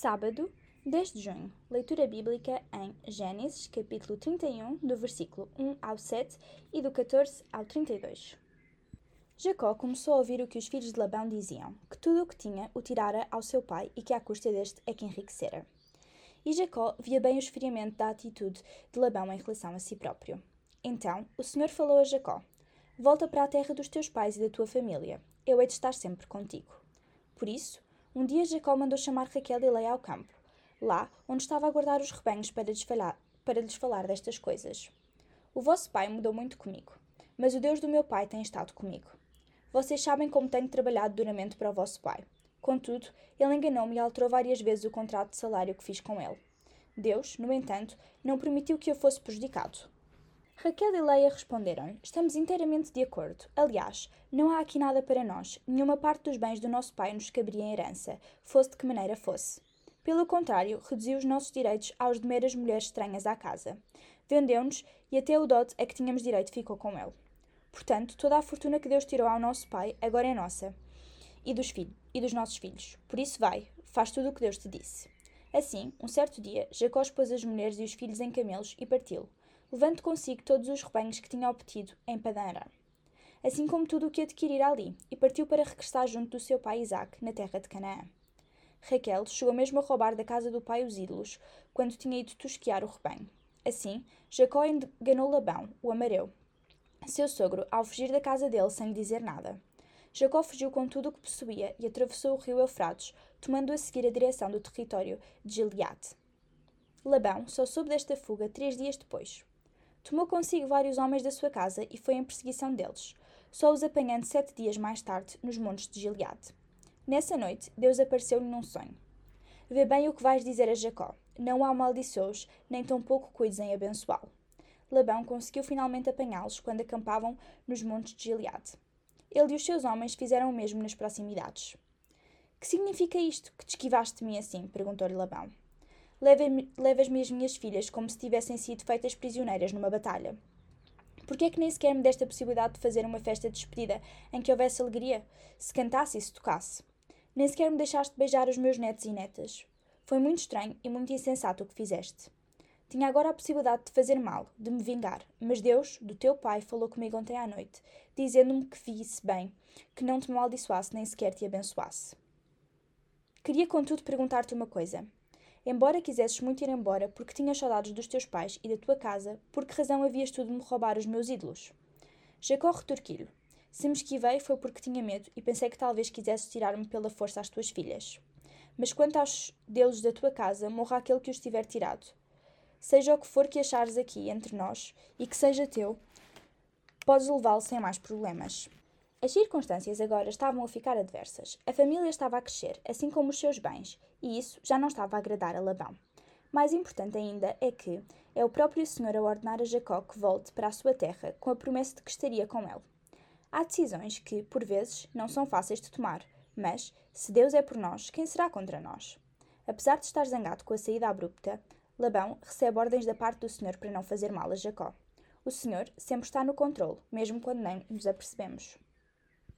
Sábado, 10 de junho. Leitura bíblica em Gênesis, capítulo 31, do versículo 1 ao 7 e do 14 ao 32. Jacó começou a ouvir o que os filhos de Labão diziam, que tudo o que tinha o tirara ao seu pai e que à custa deste é que enriquecera. E Jacó via bem o esfriamento da atitude de Labão em relação a si próprio. Então o Senhor falou a Jacó: Volta para a terra dos teus pais e da tua família. Eu hei de estar sempre contigo. Por isso, um dia Jacó mandou chamar Raquel e Leia ao campo, lá onde estava a guardar os rebanhos para lhes, falar, para lhes falar destas coisas. O vosso pai mudou muito comigo, mas o Deus do meu pai tem estado comigo. Vocês sabem como tenho trabalhado duramente para o vosso pai. Contudo, ele enganou-me e alterou várias vezes o contrato de salário que fiz com ele. Deus, no entanto, não permitiu que eu fosse prejudicado. Raquel e Leia responderam: Estamos inteiramente de acordo. Aliás, não há aqui nada para nós. Nenhuma parte dos bens do nosso pai nos caberia em herança, fosse de que maneira fosse. Pelo contrário, reduziu os nossos direitos aos de meras mulheres estranhas à casa. Vendeu-nos e até o dote a que tínhamos direito ficou com ele. Portanto, toda a fortuna que Deus tirou ao nosso pai agora é nossa e dos, filhos, e dos nossos filhos. Por isso vai, faz tudo o que Deus te disse. Assim, um certo dia, Jacó pôs as mulheres e os filhos em camelos e partiu levando consigo todos os rebanhos que tinha obtido em Padan assim como tudo o que adquirira ali, e partiu para regressar junto do seu pai Isaac, na terra de Canaã. Raquel chegou mesmo a roubar da casa do pai os ídolos, quando tinha ido tosquear o rebanho. Assim, Jacó enganou Labão, o amareu, seu sogro, ao fugir da casa dele sem lhe dizer nada. Jacó fugiu com tudo o que possuía e atravessou o rio Eufrates, tomando a seguir a direção do território de Gileade. Labão só soube desta fuga três dias depois. Tomou consigo vários homens da sua casa e foi em perseguição deles, só os apanhando sete dias mais tarde nos montes de Gileade. Nessa noite, Deus apareceu-lhe num sonho. Vê bem o que vais dizer a Jacó. Não há amaldiçoos, nem tampouco cuides em abençoá-lo. Labão conseguiu finalmente apanhá-los quando acampavam nos montes de Gileade. Ele e os seus homens fizeram o mesmo nas proximidades. Que significa isto, que te esquivaste de mim assim? perguntou-lhe Labão. Levas-me as minhas filhas como se tivessem sido feitas prisioneiras numa batalha. Por que é que nem sequer me deste a possibilidade de fazer uma festa de despedida em que houvesse alegria, se cantasse e se tocasse? Nem sequer me deixaste beijar os meus netos e netas. Foi muito estranho e muito insensato o que fizeste. Tinha agora a possibilidade de fazer mal, de me vingar, mas Deus, do teu pai, falou comigo ontem à noite, dizendo-me que visse bem, que não te maldiçoasse nem sequer te abençoasse. Queria, contudo, perguntar-te uma coisa. Embora quisesses muito ir embora, porque tinhas saudades dos teus pais e da tua casa, por que razão havias tu de me roubar os meus ídolos? Jacó retorquiu Se me esquivei foi porque tinha medo e pensei que talvez quisesses tirar-me pela força às tuas filhas. Mas quanto aos deuses da tua casa, morra aquele que os tiver tirado. Seja o que for que achares aqui entre nós e que seja teu, podes levá-lo sem mais problemas. As circunstâncias agora estavam a ficar adversas. A família estava a crescer, assim como os seus bens, e isso já não estava a agradar a Labão. Mais importante ainda é que é o próprio Senhor a ordenar a Jacó que volte para a sua terra com a promessa de que estaria com ele. Há decisões que, por vezes, não são fáceis de tomar, mas, se Deus é por nós, quem será contra nós? Apesar de estar zangado com a saída abrupta, Labão recebe ordens da parte do Senhor para não fazer mal a Jacó. O Senhor sempre está no controle, mesmo quando nem nos apercebemos.